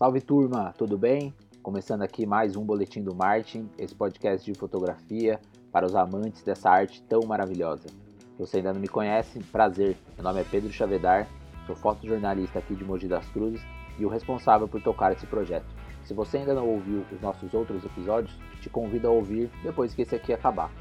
Salve turma, tudo bem? Começando aqui mais um Boletim do Martin, esse podcast de fotografia para os amantes dessa arte tão maravilhosa. Se você ainda não me conhece, prazer, meu nome é Pedro Chavedar, sou fotojornalista aqui de Mogi das Cruzes e o responsável por tocar esse projeto. Se você ainda não ouviu os nossos outros episódios, te convido a ouvir depois que esse aqui acabar.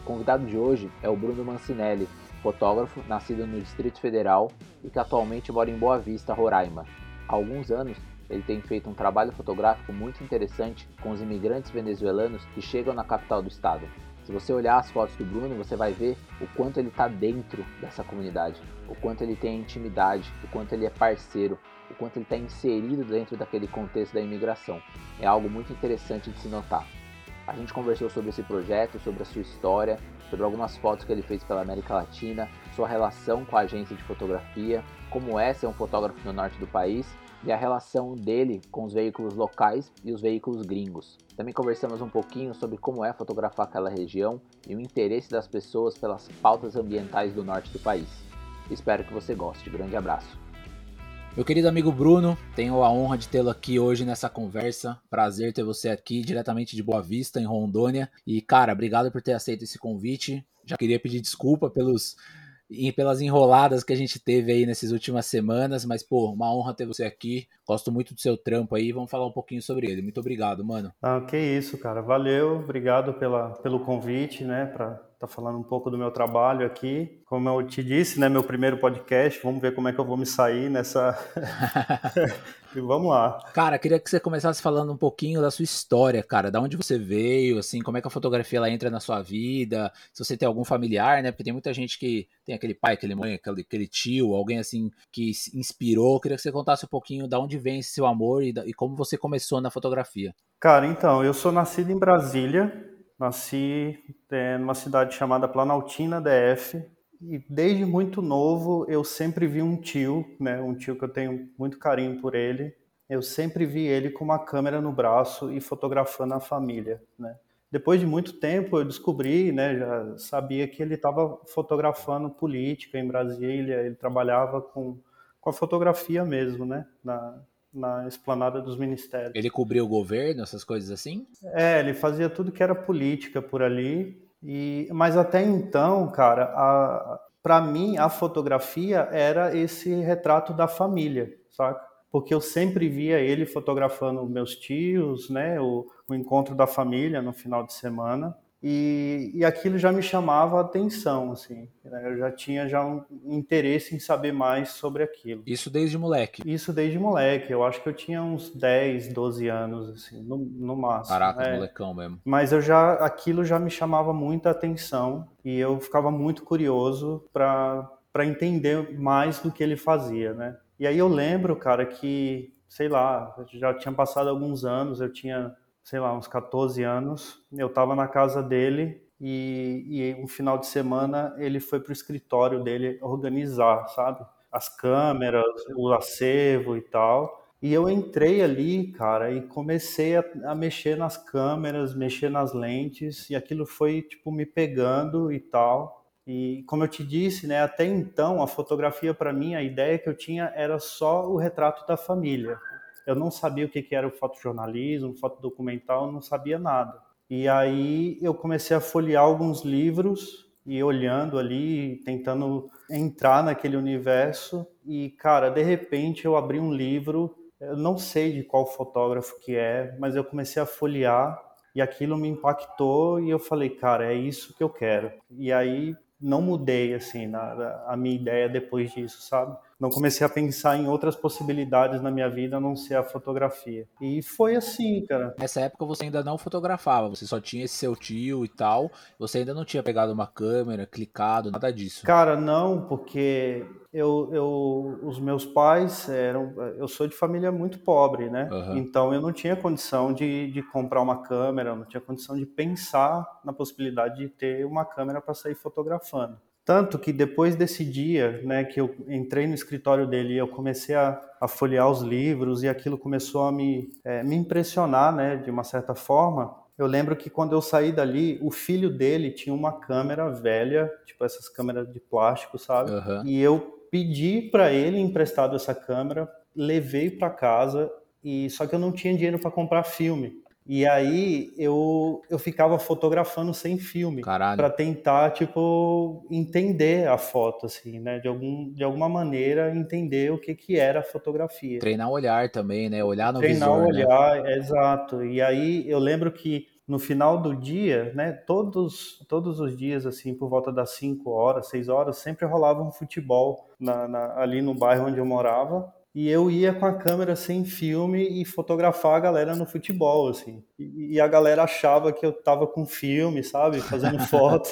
O convidado de hoje é o Bruno Mancinelli, fotógrafo nascido no Distrito Federal e que atualmente mora em Boa Vista, Roraima. Há alguns anos, ele tem feito um trabalho fotográfico muito interessante com os imigrantes venezuelanos que chegam na capital do estado. Se você olhar as fotos do Bruno, você vai ver o quanto ele está dentro dessa comunidade, o quanto ele tem intimidade, o quanto ele é parceiro, o quanto ele está inserido dentro daquele contexto da imigração. É algo muito interessante de se notar. A gente conversou sobre esse projeto, sobre a sua história, sobre algumas fotos que ele fez pela América Latina, sua relação com a agência de fotografia, como é ser um fotógrafo no norte do país e a relação dele com os veículos locais e os veículos gringos. Também conversamos um pouquinho sobre como é fotografar aquela região e o interesse das pessoas pelas pautas ambientais do norte do país. Espero que você goste. Grande abraço. Meu querido amigo Bruno, tenho a honra de tê-lo aqui hoje nessa conversa. Prazer ter você aqui diretamente de Boa Vista, em Rondônia. E, cara, obrigado por ter aceito esse convite. Já queria pedir desculpa pelos e pelas enroladas que a gente teve aí nessas últimas semanas, mas pô, uma honra ter você aqui. Gosto muito do seu trampo aí, vamos falar um pouquinho sobre ele. Muito obrigado, mano. Ah, que isso, cara. Valeu, obrigado pela, pelo convite, né, para estar tá falando um pouco do meu trabalho aqui. Como eu te disse, né, meu primeiro podcast, vamos ver como é que eu vou me sair nessa E vamos lá. Cara, queria que você começasse falando um pouquinho da sua história, cara. Da onde você veio, assim, como é que a fotografia ela entra na sua vida, se você tem algum familiar, né? Porque tem muita gente que tem aquele pai, aquele mãe, aquele, aquele tio, alguém assim que se inspirou. Queria que você contasse um pouquinho da onde vem esse seu amor e, e como você começou na fotografia. Cara, então, eu sou nascido em Brasília. Nasci é, numa cidade chamada Planaltina, DF, e desde muito novo eu sempre vi um tio, né, um tio que eu tenho muito carinho por ele. Eu sempre vi ele com uma câmera no braço e fotografando a família, né. Depois de muito tempo eu descobri, né, já sabia que ele estava fotografando política em Brasília, ele trabalhava com, com a fotografia mesmo, né, na, na esplanada dos ministérios. Ele cobriu o governo, essas coisas assim? É, ele fazia tudo que era política por ali e, mas até então, cara, para mim a fotografia era esse retrato da família, saca? Porque eu sempre via ele fotografando meus tios, né? O, o encontro da família no final de semana. E, e aquilo já me chamava a atenção, assim. Né? Eu já tinha já um interesse em saber mais sobre aquilo. Isso desde moleque? Isso desde moleque. Eu acho que eu tinha uns 10, 12 anos, assim, no, no máximo. Caraca, é. molecão mesmo. Mas eu já, aquilo já me chamava muita atenção e eu ficava muito curioso para entender mais do que ele fazia, né? E aí eu lembro, cara, que, sei lá, já tinha passado alguns anos, eu tinha sei lá, uns 14 anos. Eu estava na casa dele e, e um final de semana ele foi para o escritório dele organizar, sabe? As câmeras, o acervo e tal. E eu entrei ali, cara, e comecei a, a, mexer nas câmeras, mexer nas lentes, e aquilo foi, tipo, me pegando e tal. E como eu te disse, né, até então a fotografia para mim, a ideia que eu tinha era só o retrato da família eu não sabia o que era o fotojornalismo, fotodocumental, não sabia nada. E aí eu comecei a folhear alguns livros e olhando ali, tentando entrar naquele universo. E, cara, de repente eu abri um livro, eu não sei de qual fotógrafo que é, mas eu comecei a folhear e aquilo me impactou e eu falei, cara, é isso que eu quero. E aí não mudei, assim, na, a minha ideia depois disso, sabe? Não comecei a pensar em outras possibilidades na minha vida a não ser a fotografia. E foi assim, cara. Nessa época você ainda não fotografava, você só tinha esse seu tio e tal, você ainda não tinha pegado uma câmera, clicado, nada disso. Cara, não, porque eu, eu os meus pais eram, eu sou de família muito pobre, né? Uhum. Então eu não tinha condição de, de comprar uma câmera, não tinha condição de pensar na possibilidade de ter uma câmera para sair fotografando. Tanto que depois desse dia, né, que eu entrei no escritório dele e eu comecei a, a folhear os livros e aquilo começou a me, é, me impressionar, né, de uma certa forma, eu lembro que quando eu saí dali, o filho dele tinha uma câmera velha, tipo essas câmeras de plástico, sabe? Uhum. E eu pedi para ele emprestado essa câmera, levei para casa e só que eu não tinha dinheiro para comprar filme. E aí eu, eu ficava fotografando sem filme para tentar tipo entender a foto assim, né? De algum de alguma maneira entender o que que era a fotografia. Treinar o olhar também, né? Olhar no Treinar visor, o né? olhar, né? exato. E aí eu lembro que no final do dia, né, todos, todos os dias, assim, por volta das 5 horas, 6 horas, sempre rolava um futebol na, na, ali no bairro onde eu morava e eu ia com a câmera sem filme e fotografar a galera no futebol, assim. E, e a galera achava que eu tava com filme, sabe? Fazendo foto.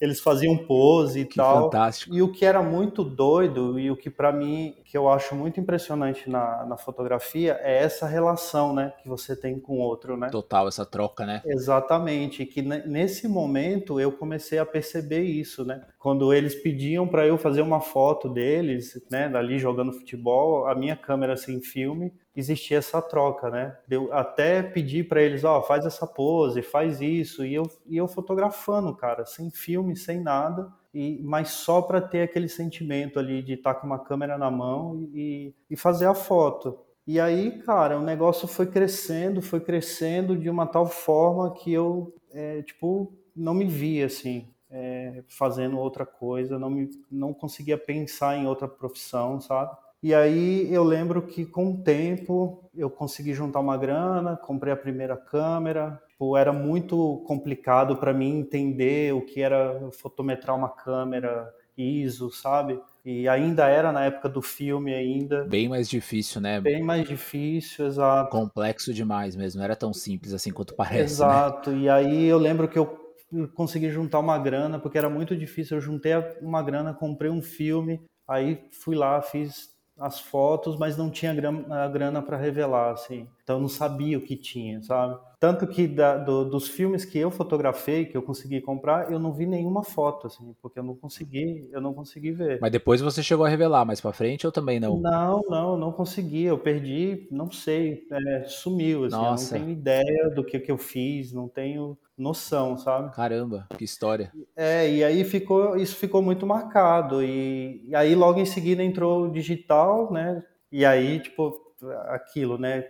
Eles faziam pose e que tal. Fantástico. E o que era muito doido e o que para mim, que eu acho muito impressionante na, na fotografia é essa relação, né, que você tem com o outro, né? Total, essa troca, né? Exatamente. Que nesse momento eu comecei a perceber isso, né? Quando eles pediam para eu fazer uma foto deles, né, dali jogando futebol, a minha câmera sem filme, existia essa troca, né? Eu até pedi para eles, ó, oh, faz essa pose, faz isso, e eu, e eu fotografando, cara, sem filme, sem nada, e mas só para ter aquele sentimento ali de estar tá com uma câmera na mão e, e fazer a foto. E aí, cara, o negócio foi crescendo, foi crescendo de uma tal forma que eu, é, tipo, não me via assim, é, fazendo outra coisa, não me, não conseguia pensar em outra profissão, sabe? E aí eu lembro que com o tempo eu consegui juntar uma grana, comprei a primeira câmera. Tipo, era muito complicado para mim entender o que era fotometrar uma câmera ISO, sabe? E ainda era na época do filme ainda. Bem mais difícil, né? Bem mais difícil, exato. Complexo demais mesmo, não era tão simples assim quanto parece. Né? Exato. Né? E aí eu lembro que eu consegui juntar uma grana, porque era muito difícil. Eu juntei uma grana, comprei um filme, aí fui lá, fiz as fotos, mas não tinha a grana para revelar, assim. Então não sabia o que tinha, sabe? Tanto que da, do, dos filmes que eu fotografei, que eu consegui comprar, eu não vi nenhuma foto, assim, porque eu não consegui, eu não consegui ver. Mas depois você chegou a revelar mais para frente ou também não? Não, não, não consegui. Eu perdi, não sei, é, sumiu, assim. Nossa. Eu não tenho ideia do que, que eu fiz, não tenho noção, sabe? Caramba, que história. É, e aí ficou, isso ficou muito marcado. E, e aí logo em seguida entrou o digital, né? E aí, tipo, aquilo, né?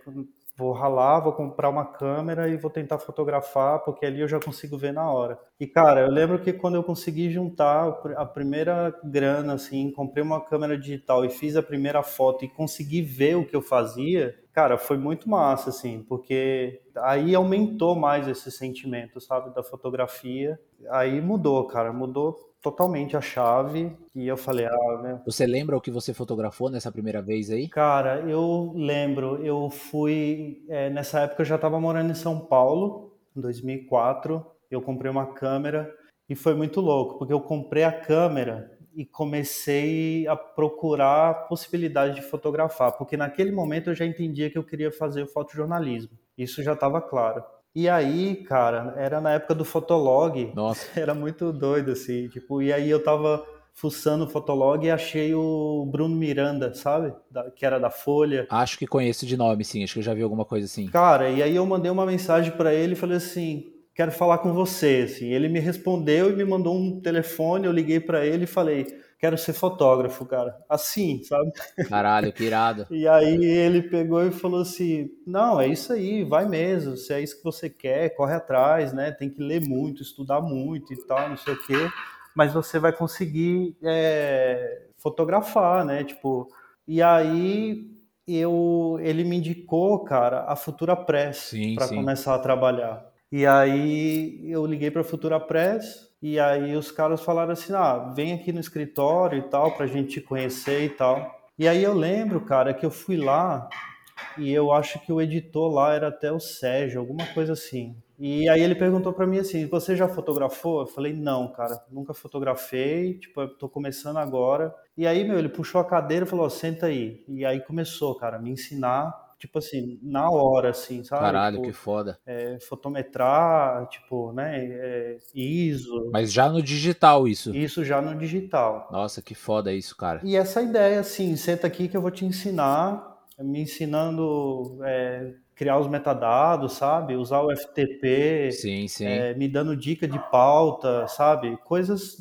Vou ralar, vou comprar uma câmera e vou tentar fotografar, porque ali eu já consigo ver na hora. E cara, eu lembro que quando eu consegui juntar a primeira grana, assim, comprei uma câmera digital e fiz a primeira foto e consegui ver o que eu fazia, cara, foi muito massa, assim, porque aí aumentou mais esse sentimento, sabe, da fotografia. Aí mudou, cara, mudou totalmente a chave e eu falei, ah, né? Você lembra o que você fotografou nessa primeira vez aí? Cara, eu lembro, eu fui, é, nessa época eu já estava morando em São Paulo, em 2004, eu comprei uma câmera e foi muito louco, porque eu comprei a câmera e comecei a procurar possibilidade de fotografar, porque naquele momento eu já entendia que eu queria fazer o fotojornalismo. Isso já estava claro. E aí, cara, era na época do Fotolog. Nossa. Era muito doido, assim. Tipo, e aí eu tava fuçando o Fotolog e achei o Bruno Miranda, sabe? Da, que era da Folha. Acho que conheço de nome, sim. Acho que eu já vi alguma coisa assim. Cara, e aí eu mandei uma mensagem para ele e falei assim: quero falar com você. Assim. Ele me respondeu e me mandou um telefone. Eu liguei para ele e falei quero ser fotógrafo, cara. Assim, sabe? Caralho, que irado. e aí ele pegou e falou assim: não, é isso aí, vai mesmo. Se é isso que você quer, corre atrás, né? Tem que ler muito, estudar muito e tal, não sei o quê. Mas você vai conseguir é, fotografar, né? Tipo, e aí eu, ele me indicou, cara, a Futura Press para começar a trabalhar. E aí eu liguei para a Futura Press, e aí os caras falaram assim: ah, vem aqui no escritório e tal, pra gente te conhecer e tal. E aí eu lembro, cara, que eu fui lá e eu acho que o editor lá era até o Sérgio, alguma coisa assim. E aí ele perguntou para mim assim: "Você já fotografou?" Eu falei: "Não, cara, nunca fotografei, tipo, eu tô começando agora". E aí, meu, ele puxou a cadeira e falou: "Senta aí". E aí começou, cara, me ensinar tipo assim, na hora, assim, sabe? Caralho, tipo, que foda. É, fotometrar, tipo, né? É, ISO. Mas já no digital, isso? Isso já no digital. Nossa, que foda isso, cara. E essa ideia, assim, senta aqui que eu vou te ensinar, me ensinando. É, criar os metadados, sabe? Usar o FTP. Sim, sim. É, me dando dica de pauta, sabe? Coisas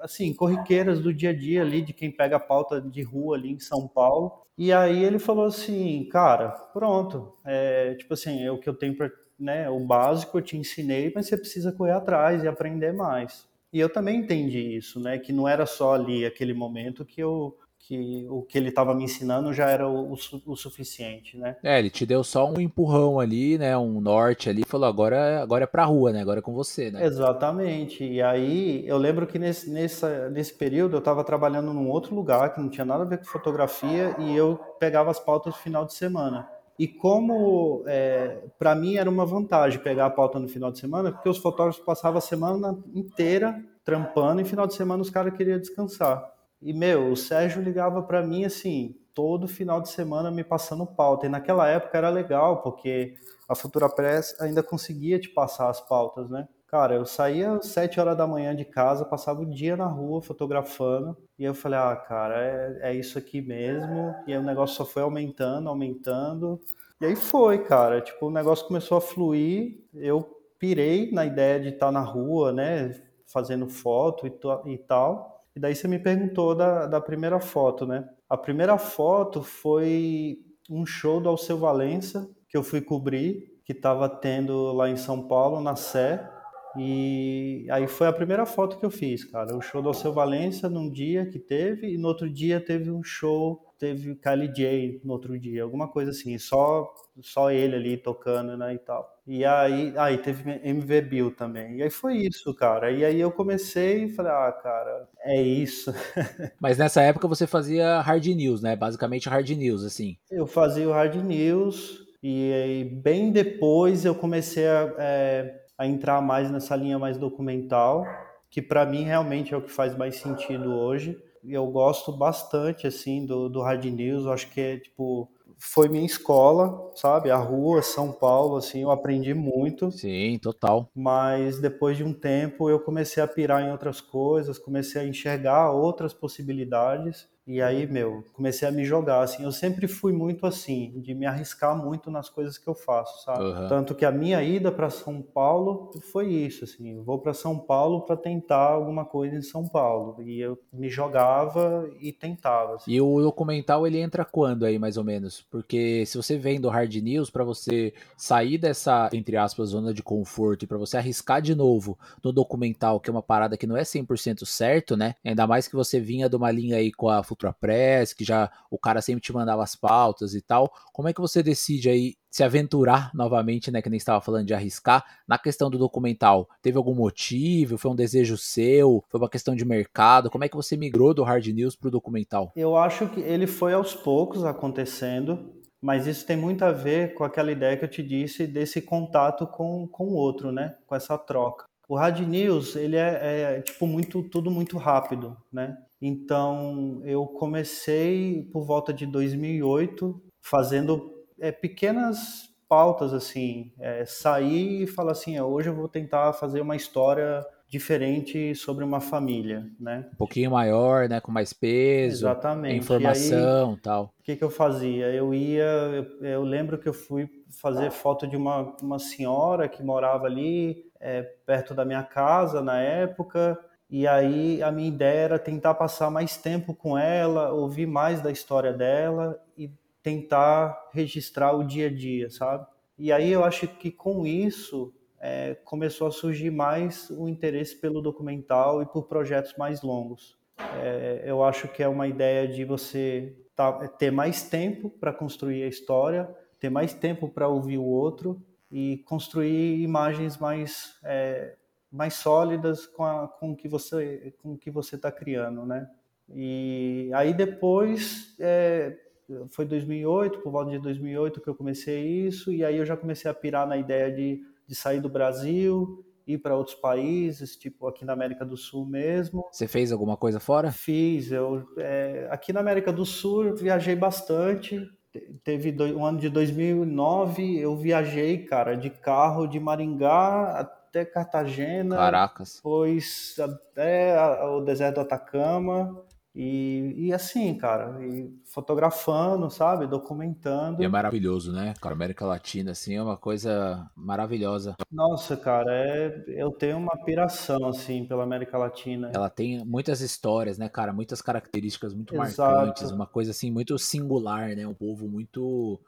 assim, corriqueiras do dia a dia ali, de quem pega a pauta de rua ali em São Paulo. E aí ele falou assim, cara, pronto, é, tipo assim, é o que eu tenho para, né, o básico eu te ensinei, mas você precisa correr atrás e aprender mais. E eu também entendi isso, né, que não era só ali aquele momento que eu que o que ele estava me ensinando já era o, o, o, suficiente, né? É, ele te deu só um empurrão ali, né? Um norte ali, falou agora, agora é pra rua, né? Agora é com você, né? Exatamente. E aí eu lembro que nesse, nessa, nesse período eu estava trabalhando num outro lugar que não tinha nada a ver com fotografia e eu pegava as pautas no final de semana. E como é, para mim era uma vantagem pegar a pauta no final de semana, porque os fotógrafos passavam a semana inteira trampando e no final de semana os caras queriam descansar. E, meu, o Sérgio ligava para mim assim, todo final de semana me passando pauta. E naquela época era legal, porque a Futura Press ainda conseguia te passar as pautas, né? Cara, eu saía às 7 horas da manhã de casa, passava o dia na rua fotografando, e eu falei, ah, cara, é, é isso aqui mesmo. E aí o negócio só foi aumentando, aumentando. E aí foi, cara. Tipo, o negócio começou a fluir, eu pirei na ideia de estar na rua, né? Fazendo foto e, e tal. E daí você me perguntou da, da primeira foto, né? A primeira foto foi um show do Alceu Valença, que eu fui cobrir, que estava tendo lá em São Paulo, na Sé. E aí foi a primeira foto que eu fiz, cara. O show do Alceu Valença num dia que teve, e no outro dia teve um show, teve Kylie J no outro dia, alguma coisa assim, só, só ele ali tocando, né, e tal. E aí, aí teve MV Bill também. E aí foi isso, cara. E aí eu comecei e falei, ah, cara, é isso. Mas nessa época você fazia hard news, né? Basicamente hard news, assim. Eu fazia o hard news e aí, bem depois eu comecei a, é, a entrar mais nessa linha mais documental, que para mim realmente é o que faz mais sentido hoje. Eu gosto bastante, assim, do, do hard news. Eu acho que é, tipo foi minha escola, sabe? A rua, São Paulo, assim, eu aprendi muito. Sim, total. Mas depois de um tempo eu comecei a pirar em outras coisas, comecei a enxergar outras possibilidades e aí, meu, comecei a me jogar, assim. Eu sempre fui muito assim, de me arriscar muito nas coisas que eu faço, sabe? Uhum. Tanto que a minha ida para São Paulo foi isso, assim. Eu vou para São Paulo para tentar alguma coisa em São Paulo. E eu me jogava e tentava. Assim. E o documental, ele entra quando aí, mais ou menos? Porque se você vem do Hard News, para você sair dessa, entre aspas, zona de conforto e para você arriscar de novo no documental, que é uma parada que não é 100% certo, né? Ainda mais que você vinha de uma linha aí com a Futura Press, que já o cara sempre te mandava as pautas e tal. Como é que você decide aí se aventurar novamente, né, que nem estava falando de arriscar, na questão do documental? Teve algum motivo? Foi um desejo seu? Foi uma questão de mercado? Como é que você migrou do hard news para o documental? Eu acho que ele foi aos poucos acontecendo, mas isso tem muito a ver com aquela ideia que eu te disse desse contato com, com o outro, né, com essa troca. O hard news, ele é, é tipo muito tudo muito rápido, né? Então, eu comecei por volta de 2008 fazendo é, pequenas pautas assim, é, sair e falar assim, é, hoje eu vou tentar fazer uma história diferente sobre uma família, né? Um pouquinho maior, né, com mais peso, Exatamente. informação, e tal. O que, que eu fazia? Eu ia, eu, eu, lembro que eu fui fazer foto de uma, uma senhora que morava ali é, perto da minha casa na época e aí a minha ideia era tentar passar mais tempo com ela, ouvir mais da história dela e tentar registrar o dia a dia, sabe? E aí eu acho que com isso é, começou a surgir mais o interesse pelo documental e por projetos mais longos. É, eu acho que é uma ideia de você tá, ter mais tempo para construir a história, ter mais tempo para ouvir o outro e construir imagens mais é, mais sólidas com, a, com o que você com que você está criando, né? E aí depois é, foi 2008, por volta de 2008 que eu comecei isso e aí eu já comecei a pirar na ideia de, de sair do Brasil ir para outros países, tipo aqui na América do Sul mesmo. Você fez alguma coisa fora? Fiz. Eu é, aqui na América do Sul eu viajei bastante. Teve o um ano de 2009 eu viajei, cara, de carro de Maringá até Cartagena. Caracas. Depois até o deserto do Atacama. E, e assim, cara, e fotografando, sabe? Documentando. E é maravilhoso, né? Cara, América Latina, assim, é uma coisa maravilhosa. Nossa, cara, é, eu tenho uma piração, assim, pela América Latina. Ela tem muitas histórias, né, cara? Muitas características muito Exato. marcantes, uma coisa, assim, muito singular, né? Um povo muito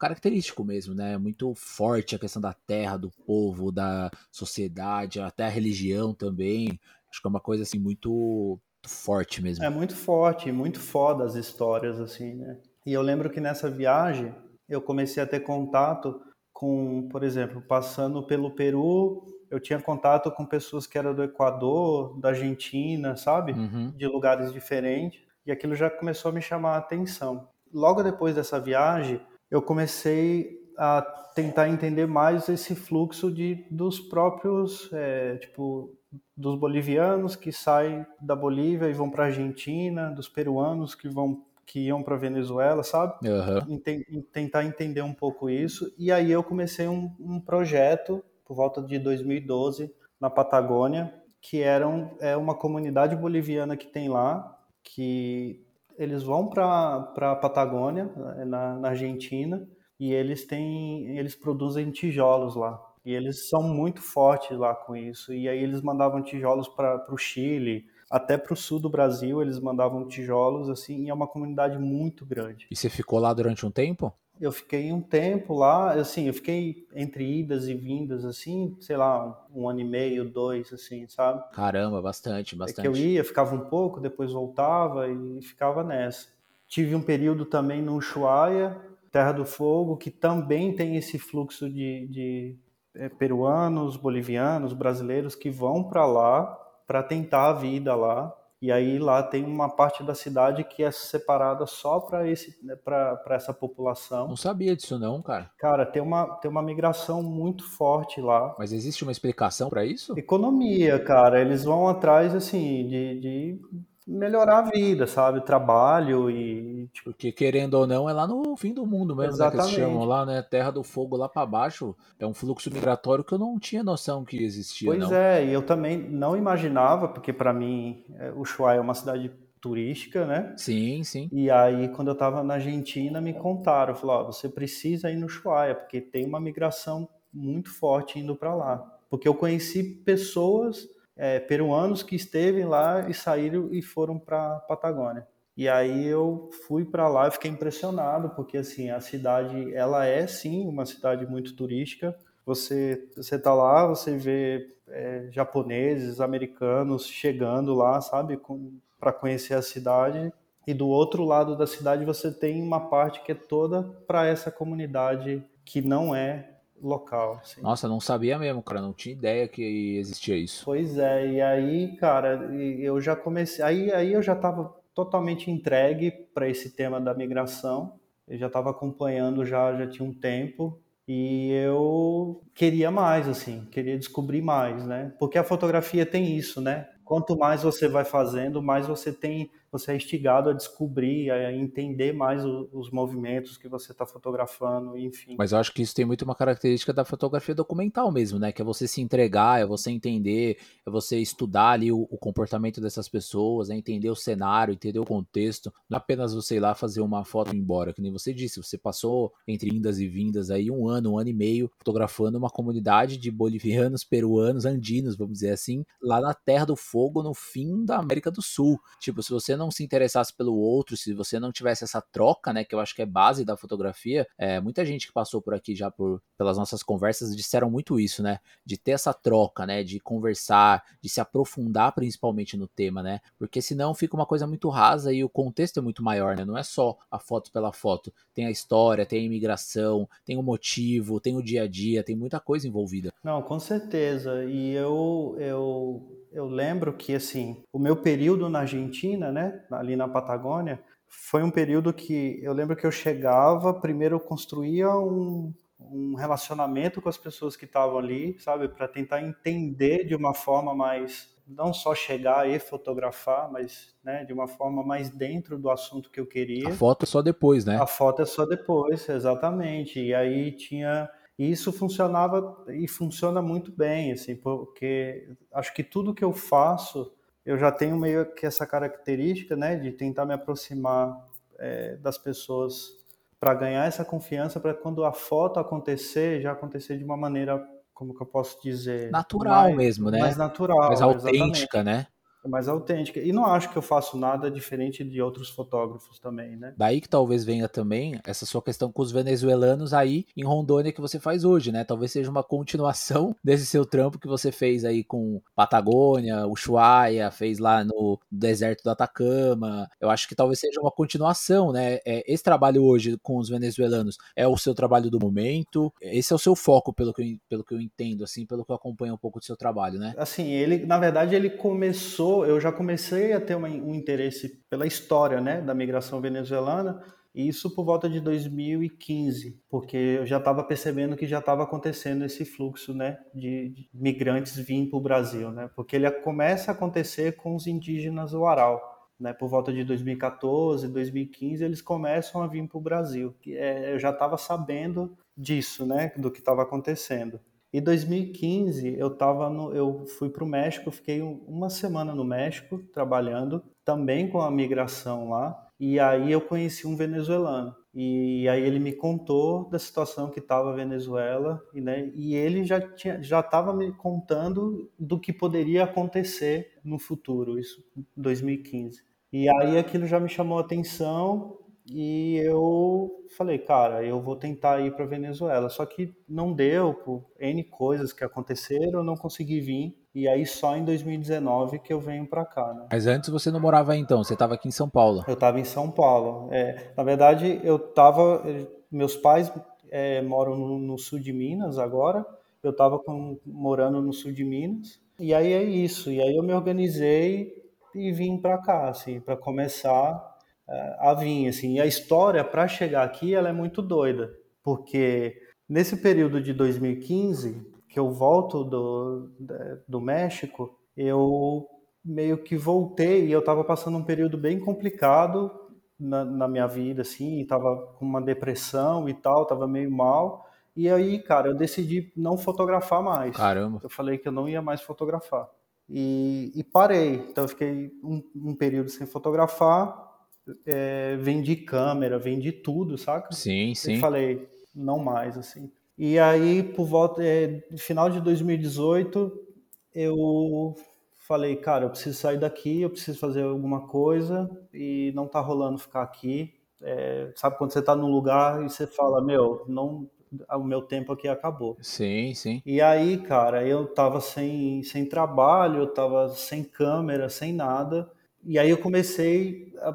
característico mesmo, né? Muito forte a questão da terra, do povo, da sociedade, até a religião também. Acho que é uma coisa assim muito forte mesmo. É muito forte, muito foda as histórias, assim, né? E eu lembro que nessa viagem eu comecei a ter contato com, por exemplo, passando pelo Peru, eu tinha contato com pessoas que eram do Equador, da Argentina, sabe? Uhum. De lugares diferentes. E aquilo já começou a me chamar a atenção. Logo depois dessa viagem, eu comecei a tentar entender mais esse fluxo de, dos próprios, é, tipo, dos bolivianos que saem da Bolívia e vão para a Argentina, dos peruanos que vão que iam para Venezuela, sabe? Uhum. tentar entender um pouco isso. E aí eu comecei um, um, projeto por volta de 2012 na Patagônia, que era um, é uma comunidade boliviana que tem lá, que eles vão para a Patagônia, na, na Argentina, e eles têm, eles produzem tijolos lá. E eles são muito fortes lá com isso. E aí eles mandavam tijolos para o Chile, até para o sul do Brasil eles mandavam tijolos, assim, e é uma comunidade muito grande. E você ficou lá durante um tempo? Eu fiquei um tempo lá, assim, eu fiquei entre idas e vindas, assim, sei lá, um, um ano e meio, dois, assim, sabe? Caramba, bastante, bastante. É que eu ia, ficava um pouco, depois voltava e ficava nessa. Tive um período também no Ushuaia, Terra do Fogo, que também tem esse fluxo de, de é, peruanos, bolivianos, brasileiros que vão para lá para tentar a vida lá. E aí lá tem uma parte da cidade que é separada só para esse né, para essa população. Não sabia disso não, cara. Cara, tem uma tem uma migração muito forte lá. Mas existe uma explicação para isso? Economia, cara. Eles vão atrás assim de, de melhorar a vida, sabe? Trabalho e. Tipo... Porque querendo ou não, é lá no fim do mundo mesmo, Exatamente. né? Que eles chamam lá, né? Terra do Fogo lá para baixo. É um fluxo migratório que eu não tinha noção que existia. Pois não. é, e eu também não imaginava, porque para mim é, o Ushuaia é uma cidade turística, né? Sim, sim. E aí, quando eu estava na Argentina, me contaram, falaram, oh, você precisa ir no Ushuaia, porque tem uma migração muito forte indo para lá. Porque eu conheci pessoas é, peruanos que esteve lá e saíram e foram para Patagônia. E aí eu fui para lá e fiquei impressionado, porque assim, a cidade, ela é sim uma cidade muito turística. Você você tá lá, você vê é, japoneses, americanos chegando lá, sabe, para conhecer a cidade. E do outro lado da cidade você tem uma parte que é toda para essa comunidade que não é local. Assim. Nossa, não sabia mesmo, cara. Não tinha ideia que existia isso. Pois é, e aí, cara, eu já comecei. Aí, aí eu já estava totalmente entregue para esse tema da migração. Eu já estava acompanhando já, já tinha um tempo e eu queria mais, assim, queria descobrir mais, né? Porque a fotografia tem isso, né? Quanto mais você vai fazendo, mais você tem você é instigado a descobrir, a entender mais o, os movimentos que você está fotografando, enfim. Mas eu acho que isso tem muito uma característica da fotografia documental mesmo, né? Que é você se entregar, é você entender, é você estudar ali o, o comportamento dessas pessoas, é entender o cenário, entender o contexto. Não é apenas você ir lá fazer uma foto e ir embora, que nem você disse, você passou entre indas e vindas aí um ano, um ano e meio fotografando uma comunidade de bolivianos, peruanos, andinos, vamos dizer assim, lá na Terra do Fogo, no fim da América do Sul. Tipo, se você não se interessasse pelo outro, se você não tivesse essa troca, né, que eu acho que é base da fotografia, é, muita gente que passou por aqui já por, pelas nossas conversas disseram muito isso, né, de ter essa troca, né, de conversar, de se aprofundar principalmente no tema, né, porque senão fica uma coisa muito rasa e o contexto é muito maior, né, não é só a foto pela foto, tem a história, tem a imigração, tem o motivo, tem o dia a dia, tem muita coisa envolvida. Não, com certeza, e eu, eu eu lembro que assim, o meu período na Argentina, né, ali na Patagônia, foi um período que eu lembro que eu chegava, primeiro eu construía um, um relacionamento com as pessoas que estavam ali, sabe, para tentar entender de uma forma mais não só chegar e fotografar, mas né, de uma forma mais dentro do assunto que eu queria. A foto é só depois, né? A foto é só depois, exatamente. E aí tinha e isso funcionava e funciona muito bem, assim, porque acho que tudo que eu faço eu já tenho meio que essa característica, né, de tentar me aproximar é, das pessoas para ganhar essa confiança, para quando a foto acontecer, já acontecer de uma maneira, como que eu posso dizer? Natural mais, mesmo, né? Mais natural. Mais autêntica, exatamente. né? Mais autêntica. E não acho que eu faço nada diferente de outros fotógrafos também, né? Daí que talvez venha também essa sua questão com os venezuelanos aí em Rondônia que você faz hoje, né? Talvez seja uma continuação desse seu trampo que você fez aí com Patagônia, Ushuaia, fez lá no deserto do Atacama. Eu acho que talvez seja uma continuação, né? É, esse trabalho hoje com os venezuelanos é o seu trabalho do momento. Esse é o seu foco, pelo que eu, pelo que eu entendo, assim, pelo que eu acompanho um pouco do seu trabalho, né? Assim, ele, na verdade, ele começou eu já comecei a ter uma, um interesse pela história né, da migração venezuelana, e isso por volta de 2015, porque eu já estava percebendo que já estava acontecendo esse fluxo né, de, de migrantes vir para o Brasil, né, porque ele começa a acontecer com os indígenas do Aral. Né, por volta de 2014, 2015, eles começam a vir para o Brasil. É, eu já estava sabendo disso, né, do que estava acontecendo. Em 2015, eu tava no, eu fui para o México, fiquei uma semana no México trabalhando, também com a migração lá. E aí eu conheci um venezuelano. E aí ele me contou da situação que estava a Venezuela, e, né, e ele já tinha, já estava me contando do que poderia acontecer no futuro, isso em 2015. E aí aquilo já me chamou a atenção e eu falei, cara, eu vou tentar ir para Venezuela. Só que não deu, por N coisas que aconteceram, eu não consegui vir. E aí só em 2019 que eu venho para cá, né? Mas antes você não morava aí então, você estava aqui em São Paulo. Eu estava em São Paulo. É, na verdade, eu estava... Meus pais é, moram no, no, sul de Minas agora. Eu estava morando no sul de Minas. E aí é isso. E aí eu me organizei e vim para cá, assim, para começar a vir, assim. E a história para chegar aqui, ela é muito doida, porque nesse período de 2015, que eu volto do, do México, eu meio que voltei e eu estava passando um período bem complicado na, na minha vida, assim, estava com uma depressão e tal, estava meio mal. E aí, cara, eu decidi não fotografar mais. Caramba. Eu falei que eu não ia mais fotografar. E, e parei. Então eu fiquei um, um período sem fotografar é, vendi câmera, vendi tudo, saca? Sim, sim. E falei, não mais, assim. E aí, por volta, é, final de 2018, eu falei, cara, eu preciso sair daqui, eu preciso fazer alguma coisa e não tá rolando ficar aqui. É, sabe quando você tá num lugar e você fala, meu, não, o meu tempo aqui acabou. Sim, sim. E aí, cara, eu tava sem, sem trabalho, eu tava sem câmera, sem nada. E aí eu comecei a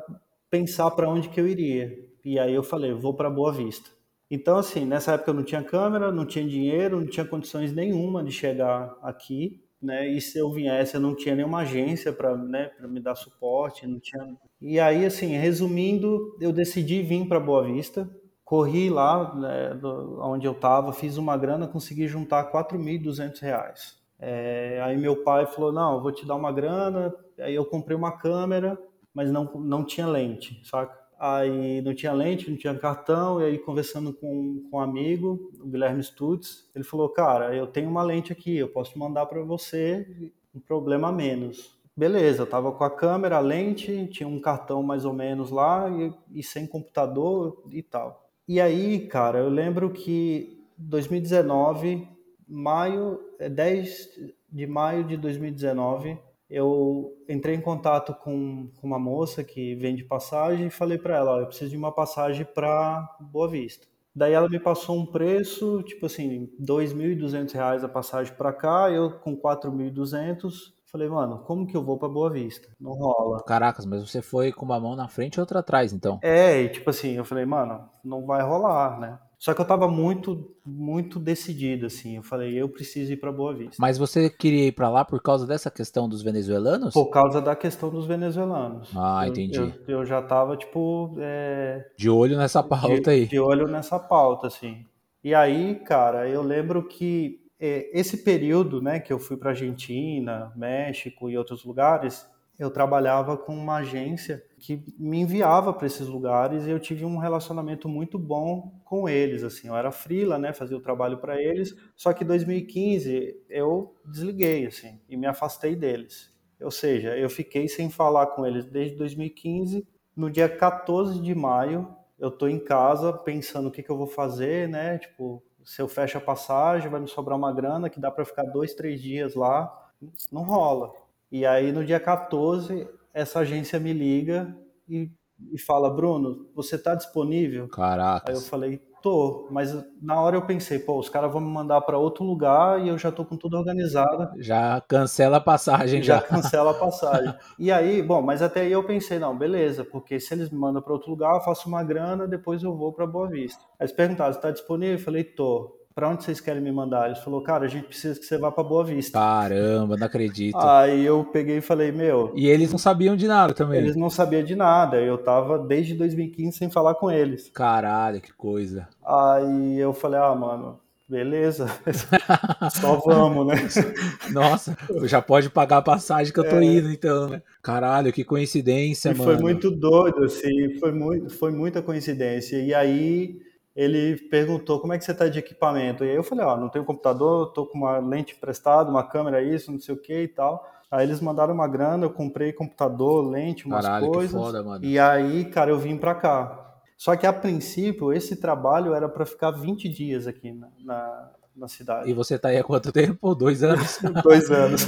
pensar para onde que eu iria. E aí eu falei, vou para Boa Vista. Então, assim, nessa época eu não tinha câmera, não tinha dinheiro, não tinha condições nenhuma de chegar aqui, né? E se eu viesse, eu não tinha nenhuma agência para né, me dar suporte, não tinha. E aí, assim, resumindo, eu decidi vir para Boa Vista, corri lá, né, onde eu estava, fiz uma grana, consegui juntar 4.200 reais. É, aí meu pai falou, não, eu vou te dar uma grana. Aí eu comprei uma câmera mas não, não tinha lente, saca? Aí não tinha lente, não tinha cartão, e aí conversando com, com um amigo, o Guilherme Stutz, ele falou, cara, eu tenho uma lente aqui, eu posso mandar para você, um problema menos. Beleza, eu tava com a câmera, a lente, tinha um cartão mais ou menos lá, e, e sem computador e tal. E aí, cara, eu lembro que 2019, maio, 10 é de maio de 2019, eu entrei em contato com, com uma moça que vende passagem e falei para ela, eu preciso de uma passagem para Boa Vista. Daí ela me passou um preço, tipo assim, R$ 2.200 a passagem para cá, eu com 4.200, falei, mano, como que eu vou para Boa Vista? Não rola. Caracas, mas você foi com uma mão na frente e outra atrás, então. É, e tipo assim, eu falei, mano, não vai rolar, né? Só que eu estava muito, muito decidido, assim. Eu falei, eu preciso ir para Boa Vista. Mas você queria ir para lá por causa dessa questão dos venezuelanos? Por causa da questão dos venezuelanos. Ah, eu, entendi. Eu, eu, já estava tipo. É... De olho nessa pauta de, aí. De olho nessa pauta, assim. E aí, cara, eu lembro que é, esse período, né, que eu fui para Argentina, México e outros lugares, eu trabalhava com uma agência que me enviava para esses lugares e eu tive um relacionamento muito bom com eles, assim, eu era frila, né, fazia o trabalho para eles, só que em 2015 eu desliguei, assim, e me afastei deles. Ou seja, eu fiquei sem falar com eles desde 2015. No dia 14 de maio, eu tô em casa pensando o que, que eu vou fazer, né? Tipo, se eu fecho a passagem, vai me sobrar uma grana que dá para ficar dois, três dias lá. Não rola. E aí, no dia 14, essa agência me liga e, e fala: Bruno, você tá disponível? Caraca. Aí eu falei: Tô, mas na hora eu pensei, pô, os caras vão me mandar para outro lugar e eu já tô com tudo organizado. Já cancela a passagem já. Já cancela a passagem. e aí, bom, mas até aí eu pensei, não, beleza, porque se eles me mandam para outro lugar, eu faço uma grana, depois eu vou para Boa Vista. Aí eles perguntaram, você tá disponível? Eu falei, tô para onde vocês querem me mandar? Eles falou, cara, a gente precisa que você vá para Boa Vista. Caramba, não acredito. Aí eu peguei e falei, meu. E eles não sabiam de nada também. Eles não sabiam de nada. Eu tava desde 2015 sem falar com eles. Caralho, que coisa. Aí eu falei, ah, mano, beleza, só vamos, né? Nossa, já pode pagar a passagem que eu tô é. indo, então, né? Caralho, que coincidência, e mano. Foi muito doido, assim, foi, muito, foi muita coincidência. E aí ele perguntou como é que você está de equipamento. E aí eu falei, ó, oh, não tenho computador, tô com uma lente emprestada, uma câmera, isso, não sei o que e tal. Aí eles mandaram uma grana, eu comprei computador, lente, umas Caralho, coisas. Que foda, mano. E aí, cara, eu vim para cá. Só que a princípio, esse trabalho era para ficar 20 dias aqui na, na, na cidade. E você tá aí há quanto tempo? Dois anos? Dois anos.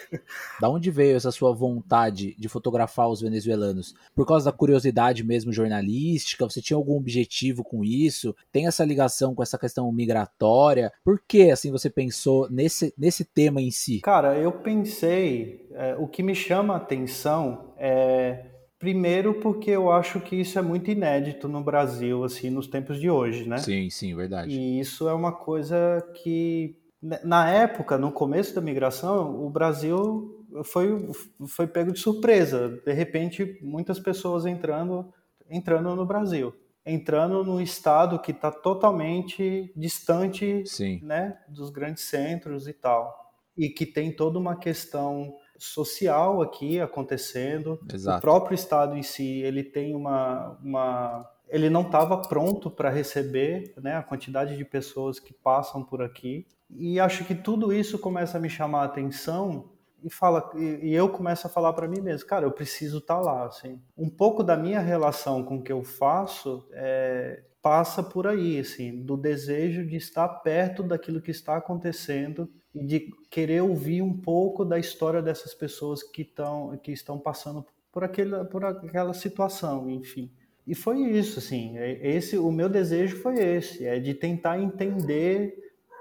da onde veio essa sua vontade de fotografar os venezuelanos? Por causa da curiosidade mesmo jornalística? Você tinha algum objetivo com isso? Tem essa ligação com essa questão migratória? Por que assim você pensou nesse, nesse tema em si? Cara, eu pensei, é, o que me chama a atenção é Primeiro porque eu acho que isso é muito inédito no Brasil, assim, nos tempos de hoje, né? Sim, sim, verdade. E isso é uma coisa que, né, na época, no começo da migração, o Brasil foi, foi pego de surpresa. De repente, muitas pessoas entrando, entrando no Brasil. Entrando no estado que está totalmente distante né, dos grandes centros e tal. E que tem toda uma questão social aqui acontecendo. Exato. O próprio Estado em si, ele tem uma... uma ele não estava pronto para receber né, a quantidade de pessoas que passam por aqui. E acho que tudo isso começa a me chamar a atenção e fala e, eu começo a falar para mim mesmo, cara, eu preciso estar tá lá, assim. Um pouco da minha relação com o que eu faço é, passa por aí, assim, do desejo de estar perto daquilo que está acontecendo de querer ouvir um pouco da história dessas pessoas que estão que estão passando por aquela por aquela situação, enfim. E foi isso, assim. É, esse o meu desejo foi esse, é de tentar entender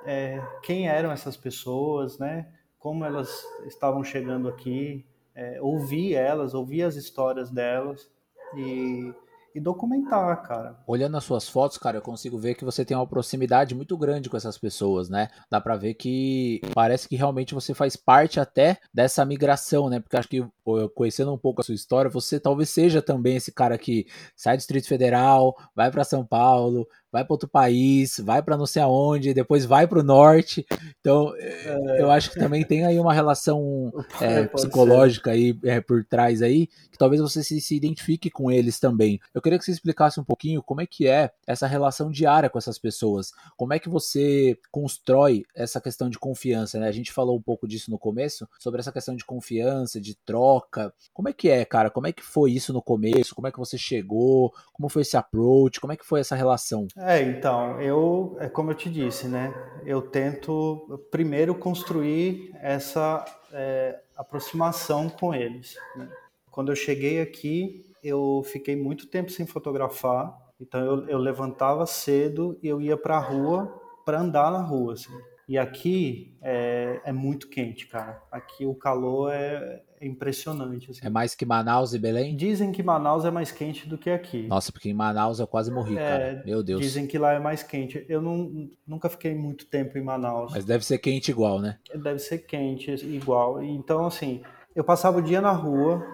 é, quem eram essas pessoas, né? Como elas estavam chegando aqui, é, ouvir elas, ouvir as histórias delas e e documentar, cara. Olhando as suas fotos, cara, eu consigo ver que você tem uma proximidade muito grande com essas pessoas, né? Dá para ver que parece que realmente você faz parte até dessa migração, né? Porque acho que conhecendo um pouco a sua história, você talvez seja também esse cara que sai do Distrito Federal, vai para São Paulo, vai para outro país, vai para não sei aonde, depois vai para o norte. Então, é... eu acho que também tem aí uma relação é, psicológica aí é, por trás aí, que talvez você se, se, identifique com eles também. Eu queria que você explicasse um pouquinho como é que é essa relação diária com essas pessoas, como é que você constrói essa questão de confiança, né? A gente falou um pouco disso no começo, sobre essa questão de confiança, de troca. Como é que é, cara? Como é que foi isso no começo? Como é que você chegou? Como foi esse approach? Como é que foi essa relação? É, então, eu, é como eu te disse, né? Eu tento primeiro construir essa é, aproximação com eles. Né? Quando eu cheguei aqui, eu fiquei muito tempo sem fotografar, então eu, eu levantava cedo e eu ia para a rua para andar na rua. Assim. E aqui é, é, muito quente, cara. Aqui o calor é, é impressionante. Assim. É mais que Manaus e Belém? Dizem que Manaus é mais quente do que aqui. Nossa, porque em Manaus eu quase morri, é, cara. Meu Deus. Dizem que lá é mais quente. Eu não, nunca fiquei muito tempo em Manaus. Mas deve ser quente igual, né? Deve ser quente igual. Então, assim, eu passava o dia na rua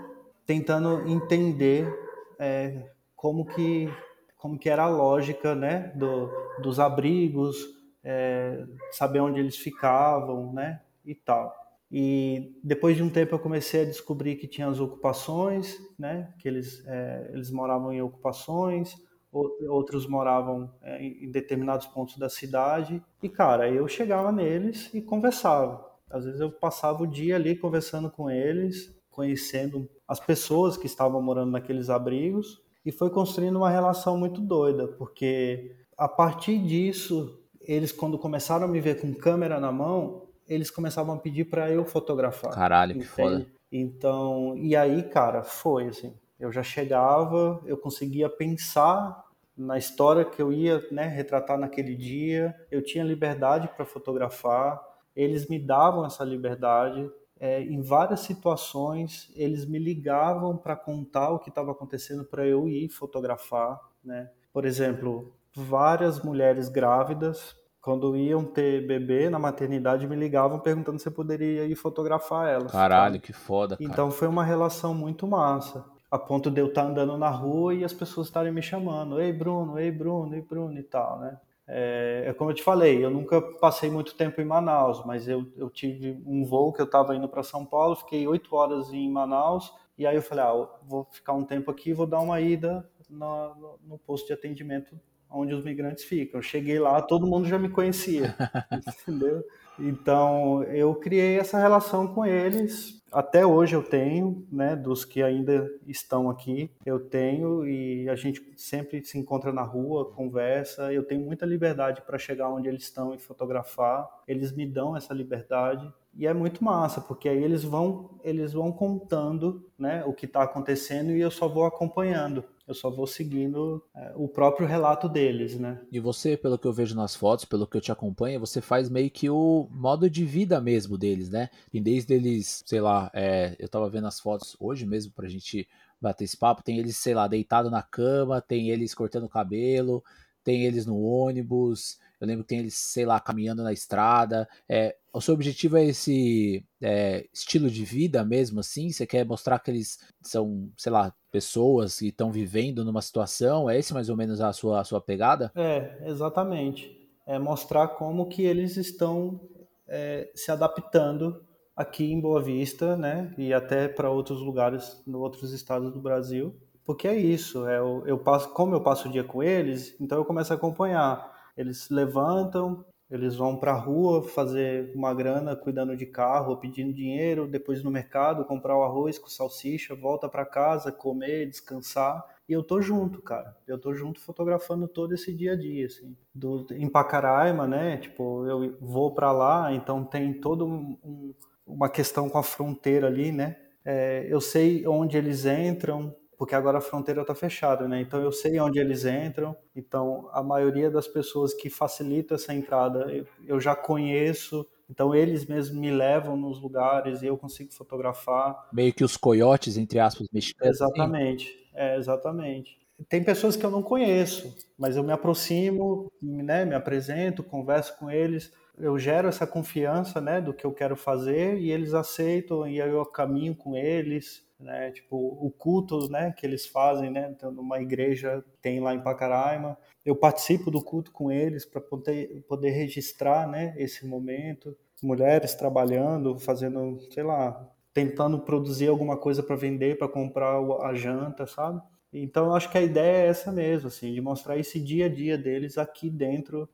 tentando entender é, como que como que era a lógica, né, do, dos abrigos, é, saber onde eles ficavam, né, e tal. E depois de um tempo eu comecei a descobrir que tinha as ocupações, né, que eles, é, eles moravam em ocupações, outros moravam é, em determinados pontos da cidade. E, cara, eu chegava neles e conversava. Às vezes eu passava o dia ali conversando com eles, conhecendo as pessoas que estavam morando naqueles abrigos e foi construindo uma relação muito doida, porque a partir disso, eles quando começaram a me ver com câmera na mão, eles começavam a pedir para eu fotografar. Caralho, entende? que foda. Então, e aí, cara, foi assim. Eu já chegava, eu conseguia pensar na história que eu ia né, retratar naquele dia, eu tinha liberdade para fotografar, eles me davam essa liberdade. É, em várias situações, eles me ligavam para contar o que estava acontecendo para eu ir fotografar. Né? Por exemplo, várias mulheres grávidas quando iam ter bebê na maternidade, me ligavam perguntando se eu poderia ir fotografar elas. Caralho, sabe? que foda. Cara. Então foi uma relação muito massa. A ponto de eu estar andando na rua e as pessoas estarem me chamando. Ei, Bruno, ei, Bruno, ei, Bruno e tal, né? É, é como eu te falei, eu nunca passei muito tempo em Manaus, mas eu, eu tive um voo que eu estava indo para São Paulo, fiquei oito horas em Manaus, e aí eu falei, ah, vou ficar um tempo aqui, vou dar uma ida no, no posto de atendimento onde os migrantes ficam. Eu cheguei lá, todo mundo já me conhecia, entendeu? Então eu criei essa relação com eles. Até hoje eu tenho, né? Dos que ainda estão aqui, eu tenho e a gente sempre se encontra na rua, conversa. Eu tenho muita liberdade para chegar onde eles estão e fotografar. Eles me dão essa liberdade e é muito massa, porque aí eles vão eles vão contando, né? O que está acontecendo e eu só vou acompanhando eu só vou seguindo é, o próprio relato deles, né? E você, pelo que eu vejo nas fotos, pelo que eu te acompanho, você faz meio que o modo de vida mesmo deles, né? Tem desde eles, sei lá, é, eu tava vendo as fotos hoje mesmo pra gente bater esse papo, tem eles, sei lá, deitado na cama, tem eles cortando o cabelo, tem eles no ônibus, eu lembro que tem eles, sei lá, caminhando na estrada. É, o seu objetivo é esse é, estilo de vida mesmo, assim? Você quer mostrar que eles são, sei lá, pessoas que estão vivendo numa situação? É esse mais ou menos a sua, a sua pegada? É, exatamente. É mostrar como que eles estão é, se adaptando aqui em Boa Vista, né? E até para outros lugares, outros estados do Brasil. Porque é isso, é, eu, eu passo, como eu passo o dia com eles, então eu começo a acompanhar eles levantam, eles vão para a rua fazer uma grana cuidando de carro, pedindo dinheiro, depois no mercado comprar o arroz com salsicha, volta para casa, comer, descansar. E eu tô junto, cara. Eu tô junto fotografando todo esse dia a dia, assim. Do, em Pacaraima, né? Tipo, eu vou para lá, então tem todo um, um, uma questão com a fronteira ali, né? É, eu sei onde eles entram, porque agora a fronteira está fechada, né? Então eu sei onde eles entram. Então a maioria das pessoas que facilitam essa entrada eu, eu já conheço. Então eles mesmos me levam nos lugares e eu consigo fotografar. Meio que os coiotes, entre aspas, mexicanos. Assim? Exatamente, é, exatamente. Tem pessoas que eu não conheço, mas eu me aproximo, né, me apresento, converso com eles, eu gero essa confiança, né, do que eu quero fazer e eles aceitam e aí eu caminho com eles né? Tipo, o culto, né, que eles fazem, né, então, numa igreja tem lá em Pacaraima. Eu participo do culto com eles para poder, poder registrar, né, esse momento. Mulheres trabalhando, fazendo, sei lá, tentando produzir alguma coisa para vender, para comprar a janta, sabe? Então, eu acho que a ideia é essa mesmo, assim, de mostrar esse dia a dia deles aqui dentro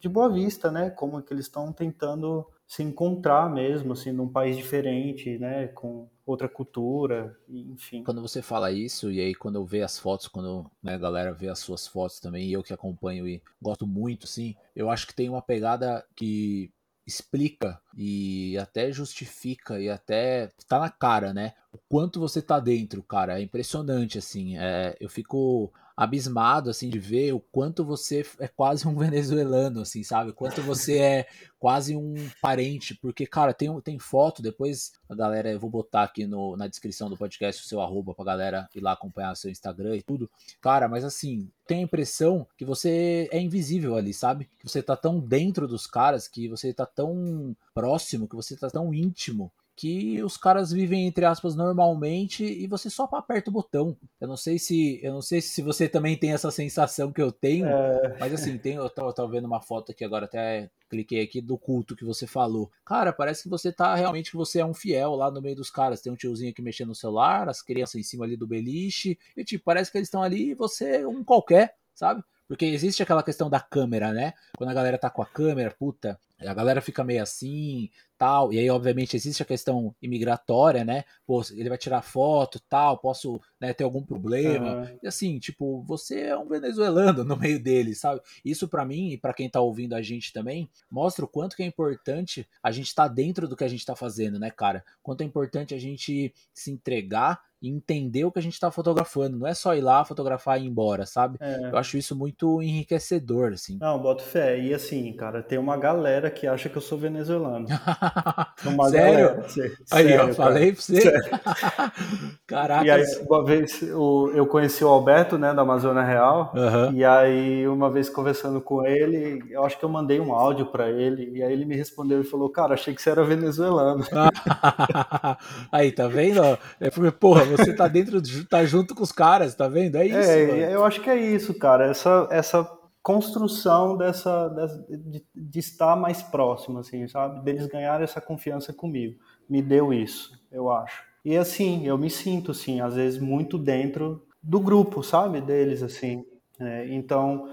de Boa Vista, né? Como que eles estão tentando se encontrar mesmo, assim, num país diferente, né? Com outra cultura, enfim. Quando você fala isso, e aí quando eu vejo as fotos, quando né, a galera vê as suas fotos também, e eu que acompanho e gosto muito, sim, eu acho que tem uma pegada que explica e até justifica e até tá na cara, né? O quanto você tá dentro, cara. É impressionante, assim. É, eu fico abismado, assim, de ver o quanto você é quase um venezuelano, assim, sabe? O quanto você é quase um parente, porque, cara, tem, tem foto, depois a galera, eu vou botar aqui no, na descrição do podcast o seu arroba pra galera ir lá acompanhar o seu Instagram e tudo. Cara, mas assim, tem a impressão que você é invisível ali, sabe? Que você tá tão dentro dos caras, que você tá tão próximo, que você tá tão íntimo, que os caras vivem entre aspas normalmente e você só aperta o botão. Eu não sei se eu não sei se você também tem essa sensação que eu tenho, é... mas assim, tem, eu tava, vendo uma foto aqui agora até cliquei aqui do culto que você falou. Cara, parece que você tá realmente que você é um fiel lá no meio dos caras. Tem um tiozinho aqui mexendo no celular, as crianças em cima ali do beliche, e tipo, parece que eles estão ali e você é um qualquer, sabe? Porque existe aquela questão da câmera, né? Quando a galera tá com a câmera, puta, A galera fica meio assim, tal. E aí, obviamente, existe a questão imigratória, né? Pô, ele vai tirar foto, tal, posso né, ter algum problema. Uhum. E assim, tipo, você é um venezuelano no meio dele, sabe? Isso para mim e para quem tá ouvindo a gente também, mostra o quanto que é importante a gente estar tá dentro do que a gente tá fazendo, né, cara? Quanto é importante a gente se entregar e entender o que a gente está fotografando. Não é só ir lá, fotografar e ir embora, sabe? É. Eu acho isso muito enriquecedor, assim. Não, boto fé. E assim, cara, tem uma galera que acha que eu sou venezuelano. uma sério? Galera. Aí, sério, eu falei pra você. Caraca. E aí, vez eu conheci o Alberto, né, da Amazônia Real, uhum. e aí uma vez conversando com ele, eu acho que eu mandei um áudio para ele, e aí ele me respondeu e falou, cara, achei que você era venezuelano. aí, tá vendo? É porque, porra, você tá dentro, tá junto com os caras, tá vendo? É isso. É, eu acho que é isso, cara. Essa, essa construção dessa, dessa de, de, estar mais próximo, assim, sabe? Deles ganharem essa confiança comigo. Me deu isso, eu acho. E assim, eu me sinto, assim, às vezes muito dentro do grupo, sabe? Deles, assim. É, então,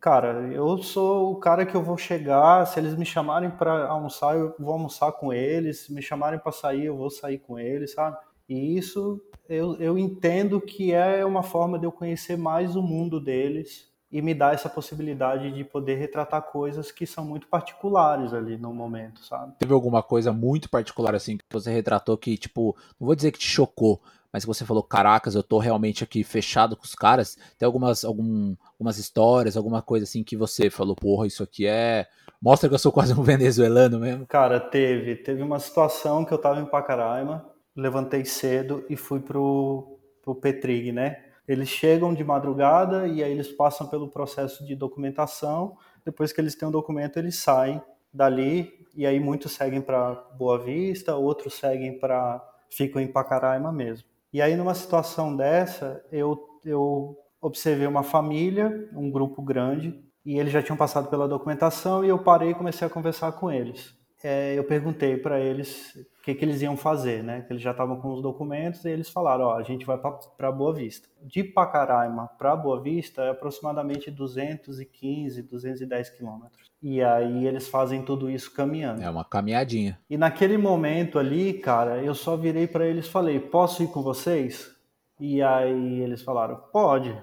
cara, eu sou o cara que eu vou chegar, se eles me chamarem para almoçar, eu vou almoçar com eles, se me chamarem para sair, eu vou sair com eles, sabe? E isso eu, eu entendo que é uma forma de eu conhecer mais o mundo deles e me dar essa possibilidade de poder retratar coisas que são muito particulares ali no momento, sabe? Teve alguma coisa muito particular assim que você retratou que, tipo, não vou dizer que te chocou, mas que você falou, caracas, eu tô realmente aqui fechado com os caras. Tem algumas, algum, algumas histórias, alguma coisa assim que você falou, porra, isso aqui é. Mostra que eu sou quase um venezuelano mesmo. Cara, teve. Teve uma situação que eu tava em Pacaraima levantei cedo e fui pro, pro Petrig, né? Eles chegam de madrugada e aí eles passam pelo processo de documentação. Depois que eles têm o um documento, eles saem dali e aí muitos seguem para Boa Vista, outros seguem para ficam em Pacaraima mesmo. E aí numa situação dessa, eu eu observei uma família, um grupo grande, e eles já tinham passado pela documentação e eu parei e comecei a conversar com eles é, eu perguntei para eles o que, que, eles iam fazer, né? Que eles já estavam com os documentos e eles falaram: ó, a gente vai para Boa Vista. De Pacaraima para Boa Vista é aproximadamente 215, 210 quilômetros. E aí eles fazem tudo isso caminhando. É uma caminhadinha. E naquele momento ali, cara, eu só virei para eles e falei: posso ir com vocês? E aí eles falaram: pode.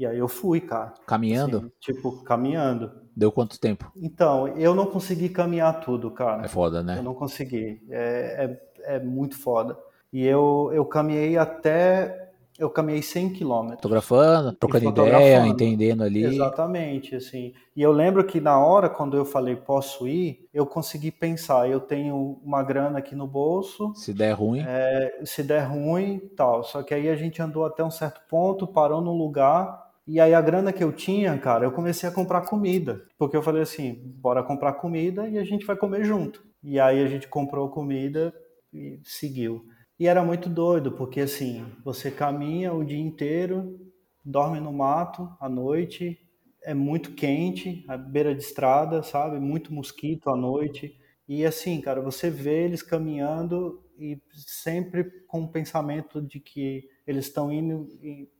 E aí eu fui, cara. Caminhando? Assim, tipo, caminhando. Deu quanto tempo? Então, eu não consegui caminhar tudo, cara. É foda, né? Eu não consegui. É, é, é muito foda. E eu, eu caminhei até. Eu caminhei 100 quilômetros. Fotografando, trocando ideia, entendendo ali. Exatamente, assim. E eu lembro que na hora, quando eu falei posso ir, eu consegui pensar, eu tenho uma grana aqui no bolso. Se der ruim. É, se der ruim, tal. Só que aí a gente andou até um certo ponto, parou num lugar e aí a grana que eu tinha, cara, eu comecei a comprar comida. Porque eu falei assim, bora comprar comida e a gente vai comer junto. E aí a gente comprou comida e seguiu. E era muito doido, porque assim, você caminha o dia inteiro, dorme no mato à noite, é muito quente, à beira de estrada, sabe? Muito mosquito à noite. E assim, cara, você vê eles caminhando e sempre com o pensamento de que eles estão indo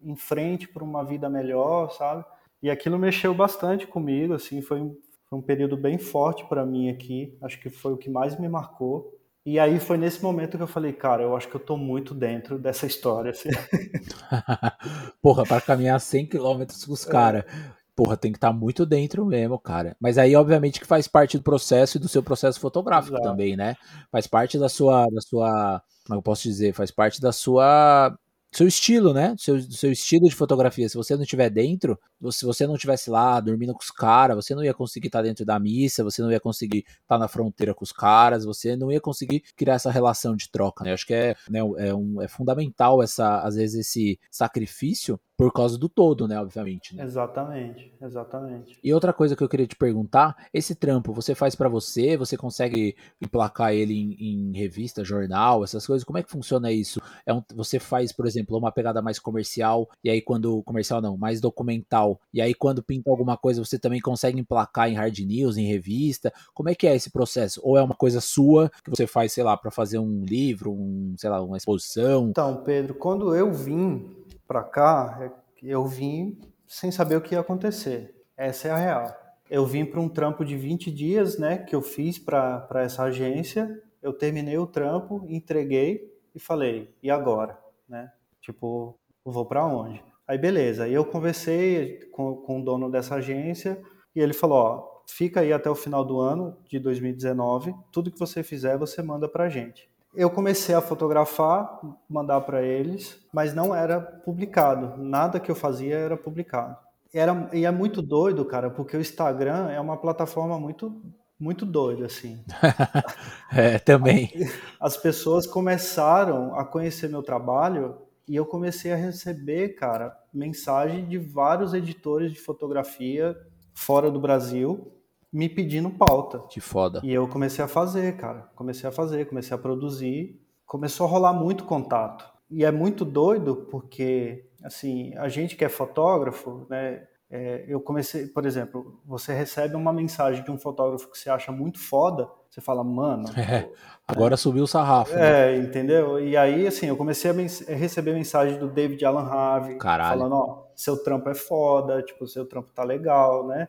em frente para uma vida melhor, sabe? E aquilo mexeu bastante comigo, assim, foi um, foi um período bem forte para mim aqui, acho que foi o que mais me marcou. E aí foi nesse momento que eu falei, cara, eu acho que eu tô muito dentro dessa história. Assim. Porra, para caminhar 100 quilômetros com os é. caras, porra, tem que estar tá muito dentro mesmo, cara. Mas aí, obviamente, que faz parte do processo e do seu processo fotográfico Exato. também, né? Faz parte da sua, da sua, como eu posso dizer, faz parte da sua seu estilo, né? Seu, seu estilo de fotografia. Se você não estiver dentro, se você não estivesse lá dormindo com os caras, você não ia conseguir estar dentro da missa, você não ia conseguir estar na fronteira com os caras, você não ia conseguir criar essa relação de troca, né? Eu acho que é, né, é, um, é fundamental essa, às vezes, esse sacrifício por causa do todo, né, obviamente. Né? Exatamente, exatamente. E outra coisa que eu queria te perguntar, esse trampo você faz para você? Você consegue emplacar ele em, em, revista, jornal, essas coisas? Como é que funciona isso? É um, você faz, por exemplo, uma pegada mais comercial e aí quando comercial não, mais documental. E aí quando pinta alguma coisa, você também consegue emplacar em hard news, em revista? Como é que é esse processo? Ou é uma coisa sua que você faz, sei lá, para fazer um livro, um, sei lá, uma exposição? Então, Pedro, quando eu vim para cá, é eu vim sem saber o que ia acontecer. Essa é a real. eu vim para um trampo de 20 dias, né, que eu fiz para essa agência. Eu terminei o trampo, entreguei e falei, e agora, né? Tipo, vou para onde? Aí beleza, aí eu conversei com, com o dono dessa agência e ele falou, ó, fica aí até o final do ano de 2019, tudo que você fizer você manda pra gente. Eu comecei a fotografar, mandar para eles, mas não era publicado, nada que eu fazia era publicado. Era, e é muito doido, cara, porque o Instagram é uma plataforma muito muito doida, assim. é, também. As pessoas começaram a conhecer meu trabalho e eu comecei a receber, cara, mensagem de vários editores de fotografia fora do Brasil me pedindo pauta. Que foda. E eu comecei a fazer, cara. Comecei a fazer, comecei a produzir. Começou a rolar muito contato. E é muito doido porque assim, a gente que é fotógrafo, né, é, eu comecei, por exemplo, você recebe uma mensagem de um fotógrafo que você acha muito foda, você fala, mano. É, agora subiu o sarrafo. Né? É, entendeu? E aí, assim, eu comecei a, mens receber mensagem do David Alan Harvey, Caralho. falando, ó, seu trampo é foda, tipo, seu trampo tá legal, né?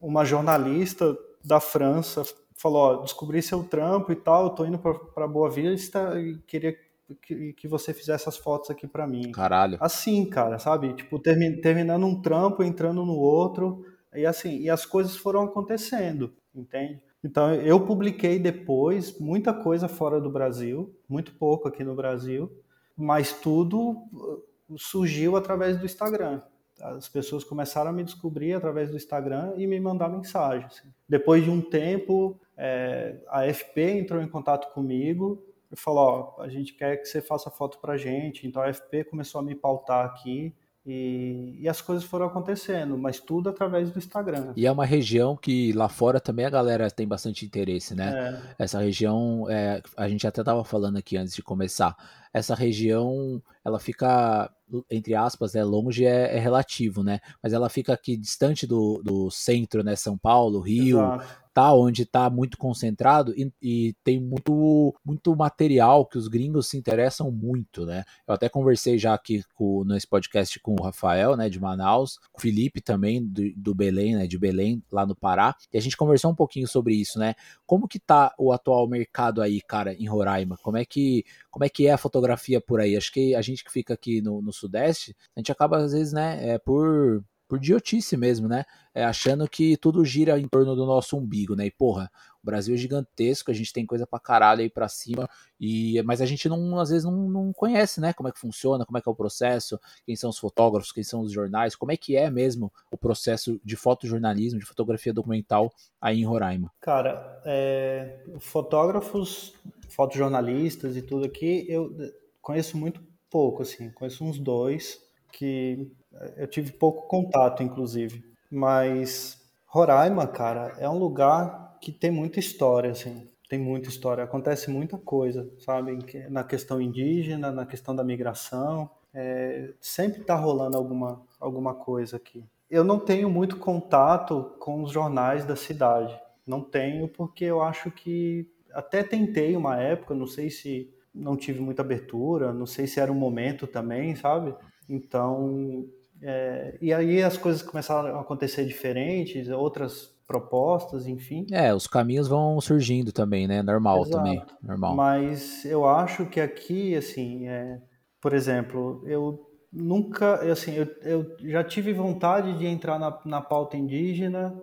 Uma jornalista da França falou, ó, descobri seu trampo e tal, eu tô indo para Boa Vista e queria que, que você fizesse essas fotos aqui para mim. Caralho. Assim, cara, sabe? Tipo, termi, terminando um trampo, entrando no outro, e assim, e as coisas foram acontecendo, entende? Então, eu publiquei depois muita coisa fora do Brasil, muito pouco aqui no Brasil, mas tudo uh, surgiu através do Instagram. As pessoas começaram a me descobrir através do Instagram e me mandar mensagens. Depois de um tempo, é, a FP entrou em contato comigo e falou, ó, a gente quer que você faça foto pra gente. Então a FP começou a me pautar aqui e, e, as coisas foram acontecendo, mas tudo através do Instagram. E é uma região que lá fora também a galera tem bastante interesse, né? É. Essa região, é, a gente até tava falando aqui antes de começar, essa região, ela fica, entre aspas, é longe é, é relativo, né? Mas ela fica aqui distante do, do centro, né? São Paulo, Rio, Exato tá onde tá muito concentrado e, e, tem muito, muito material que os gringos se interessam muito, né? Eu até conversei já aqui com, nesse podcast com o Rafael, né, de Manaus, o Felipe também, do, do Belém, né, de Belém, lá no Pará, e a gente conversou um pouquinho sobre isso, né? Como que tá o atual mercado aí, cara, em Roraima? Como é que, como é, que é a fotografia por aí? Acho que a gente que fica aqui no, no Sudeste, a gente acaba, às vezes, né, é, por por idiotice mesmo, né? É, achando que tudo gira em torno do nosso umbigo, né? E porra, o Brasil é gigantesco, a gente tem coisa pra caralho aí pra cima, e, mas a gente não, às vezes não, não conhece, né? Como é que funciona, como é que é o processo, quem são os fotógrafos, quem são os jornais, como é que é mesmo o processo de fotojornalismo, de fotografia documental aí em Roraima. Cara, é, fotógrafos, fotojornalistas e tudo aqui, eu conheço muito pouco, assim, conheço uns dois que eu tive pouco contato, inclusive. Mas Roraima, cara, é um lugar que tem muita história, assim. Tem muita história. Acontece muita coisa, sabe? Na questão indígena, na questão da migração. É, sempre está rolando alguma, alguma coisa aqui. Eu não tenho muito contato com os jornais da cidade. Não tenho, porque eu acho que. Até tentei uma época, não sei se não tive muita abertura, não sei se era um momento também, sabe? Então, é, e aí as coisas começaram a acontecer diferentes, outras propostas, enfim. É, os caminhos vão surgindo também, né? Normal Exato. também, normal. Mas eu acho que aqui, assim, é, por exemplo, eu nunca, assim, eu, eu já tive vontade de entrar na, na pauta indígena,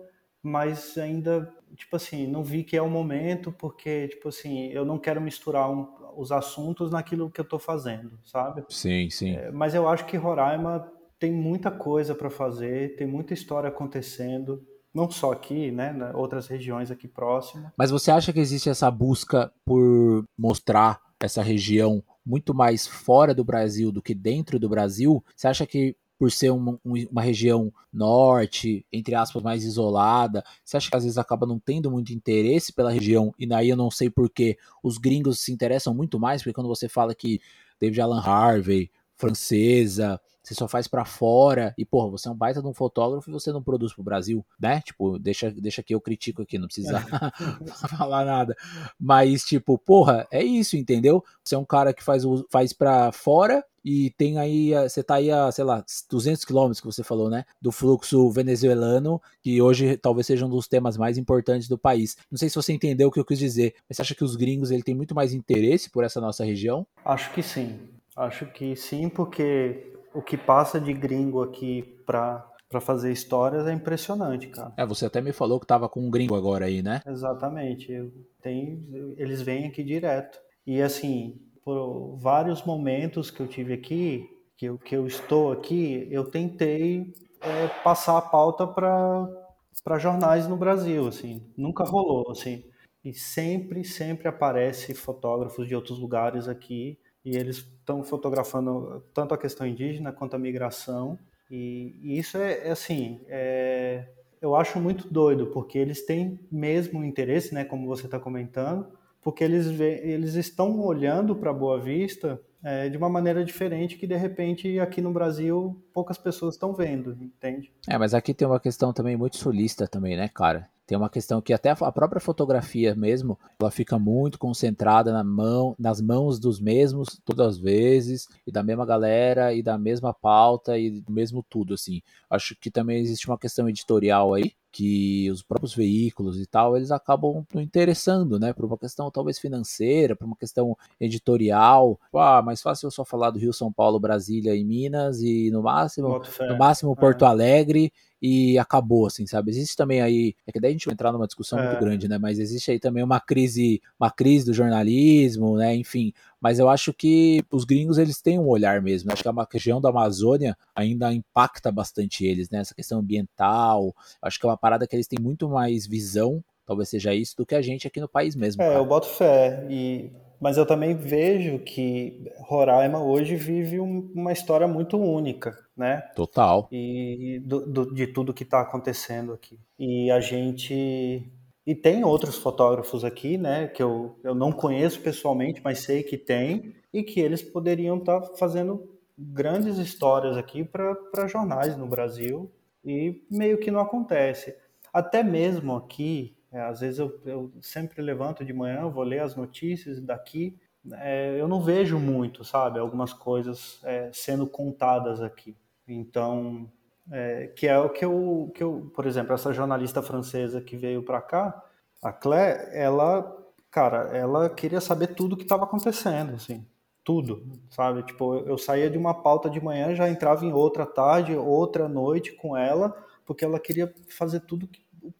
mas ainda, tipo assim, não vi que é o momento, porque, tipo assim, eu não quero misturar um, os assuntos naquilo que eu estou fazendo, sabe? Sim, sim. É, mas eu acho que Roraima tem muita coisa para fazer, tem muita história acontecendo, não só aqui, né, outras regiões aqui próximas. Mas você acha que existe essa busca por mostrar essa região muito mais fora do Brasil do que dentro do Brasil? Você acha que por ser uma, uma, região norte, entre aspas, mais isolada, você acha que às vezes acaba não tendo muito interesse pela região? E daí eu não sei porque os gringos se interessam muito mais, porque quando você fala que David Alan Harvey, francesa, você só faz para fora e, porra, você é um baita de um fotógrafo e você não produz pro Brasil, né? Tipo, deixa, deixa que eu critico aqui, não precisa falar nada. Mas, tipo, porra, é isso, entendeu? Você é um cara que faz, faz para fora e tem aí, você tá aí a, sei lá, 200 quilômetros que você falou, né, do fluxo venezuelano, que hoje talvez seja um dos temas mais importantes do país. Não sei se você entendeu o que eu quis dizer, mas você acha que os gringos ele tem muito mais interesse por essa nossa região? Acho que sim. Acho que sim, porque o que passa de gringo aqui para para fazer histórias é impressionante, cara. É, você até me falou que tava com um gringo agora aí, né? Exatamente. Tem, eles vêm aqui direto. E assim, por vários momentos que eu tive aqui, que eu, que eu estou aqui, eu tentei é, passar a pauta para jornais no Brasil, assim. Nunca rolou, assim. E sempre, sempre aparece fotógrafos de outros lugares aqui e eles estão fotografando tanto a questão indígena quanto a migração. E, e isso é, é assim, é, eu acho muito doido, porque eles têm mesmo interesse, né, como você está comentando, porque eles, vê, eles estão olhando para Boa Vista é, de uma maneira diferente que de repente aqui no Brasil poucas pessoas estão vendo, entende? É, mas aqui tem uma questão também muito sulista também, né, cara? Tem uma questão que até a própria fotografia mesmo, ela fica muito concentrada na mão, nas mãos dos mesmos todas as vezes, e da mesma galera, e da mesma pauta, e do mesmo tudo, assim. Acho que também existe uma questão editorial aí, que os próprios veículos e tal, eles acabam não interessando, né, por uma questão talvez financeira, por uma questão editorial. Ah, mais fácil eu só falar do Rio, São Paulo, Brasília e Minas e no máximo, no máximo Porto é. Alegre e acabou, assim, sabe? Existe também aí, é que daí a gente vai entrar numa discussão é. muito grande, né? Mas existe aí também uma crise, uma crise do jornalismo, né? Enfim, mas eu acho que os gringos eles têm um olhar mesmo. Né? Acho que a região da Amazônia ainda impacta bastante eles, né? Essa questão ambiental. Acho que é uma parada que eles têm muito mais visão, talvez seja isso, do que a gente aqui no país mesmo. É, cara. eu boto fé. E mas eu também vejo que Roraima hoje vive um, uma história muito única, né? Total. E do, do, de tudo que está acontecendo aqui. E a gente e tem outros fotógrafos aqui, né, que eu, eu não conheço pessoalmente, mas sei que tem, e que eles poderiam estar tá fazendo grandes histórias aqui para jornais no Brasil, e meio que não acontece. Até mesmo aqui, é, às vezes eu, eu, sempre levanto de manhã, vou ler as notícias daqui, é, eu não vejo muito, sabe, algumas coisas é, sendo contadas aqui. Então, é, que é o que eu, que eu, por exemplo, essa jornalista francesa que veio para cá, a Claire, ela, cara, ela queria saber tudo o que estava acontecendo, assim, tudo, sabe? Tipo, eu saía de uma pauta de manhã, já entrava em outra tarde, outra noite com ela, porque ela queria fazer tudo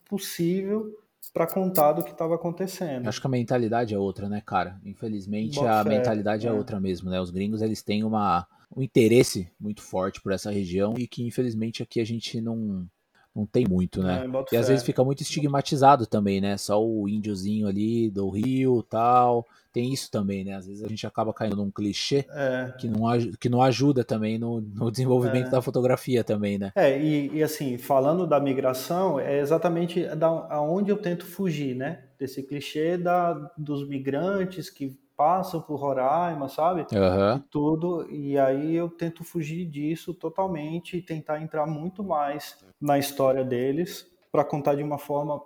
possível para contar do que estava acontecendo. Acho que a mentalidade é outra, né, cara? Infelizmente a mentalidade é. é outra mesmo, né? Os gringos eles têm uma um interesse muito forte por essa região e que infelizmente aqui a gente não não tem muito, né? É, e às vezes fica muito estigmatizado também, né? Só o índiozinho ali do Rio tal. Tem isso também, né? Às vezes a gente acaba caindo num clichê é. que, não, que não ajuda também no, no desenvolvimento é. da fotografia também, né? É, e, e, assim, falando da migração, é exatamente da, aonde eu tento fugir, né? Desse clichê da, dos migrantes que passam por Roraima, sabe? Uhum. E tudo. E aí eu tento fugir disso totalmente e tentar entrar muito mais na história deles para contar de uma forma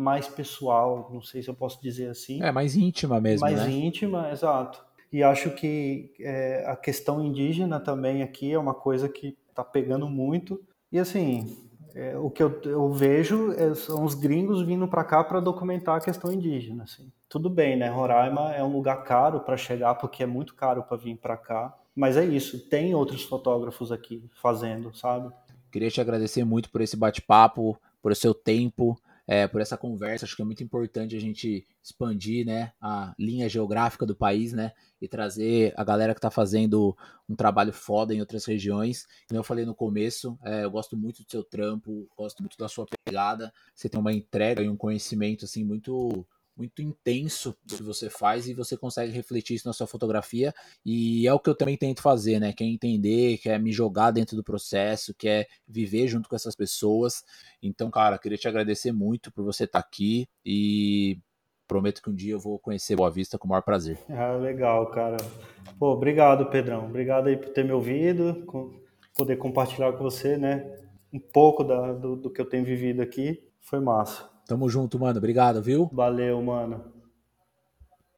mais pessoal, não sei se eu posso dizer assim. É, mais íntima mesmo, mais né? íntima, exato. E acho que é, a questão indígena também aqui é uma coisa que está pegando muito. E assim, é, o que eu, eu vejo é, são os gringos vindo para cá para documentar a questão indígena. Assim. Tudo bem, né? Roraima é um lugar caro para chegar, porque é muito caro para vir para cá. Mas é isso, tem outros fotógrafos aqui fazendo, sabe? Queria te agradecer muito por esse bate-papo, por seu tempo é, por essa conversa. Acho que é muito importante a gente expandir né, a linha geográfica do país né, e trazer a galera que está fazendo um trabalho foda em outras regiões. Como eu falei no começo, é, eu gosto muito do seu trampo, gosto muito da sua pegada. Você tem uma entrega e um conhecimento assim muito muito intenso que você faz e você consegue refletir isso na sua fotografia. E é o que eu também tento fazer, né? Quer entender, quer me jogar dentro do processo, quer viver junto com essas pessoas. Então, cara, queria te agradecer muito por você estar tá aqui e prometo que um dia eu vou conhecer Boa Vista com o maior prazer. Ah, legal, cara. Pô, obrigado, Pedrão. Obrigado aí por ter me ouvido, poder compartilhar com você, né? Um pouco da, do, do que eu tenho vivido aqui. Foi massa. Tamo junto, mano. Obrigado, viu? Valeu, mano.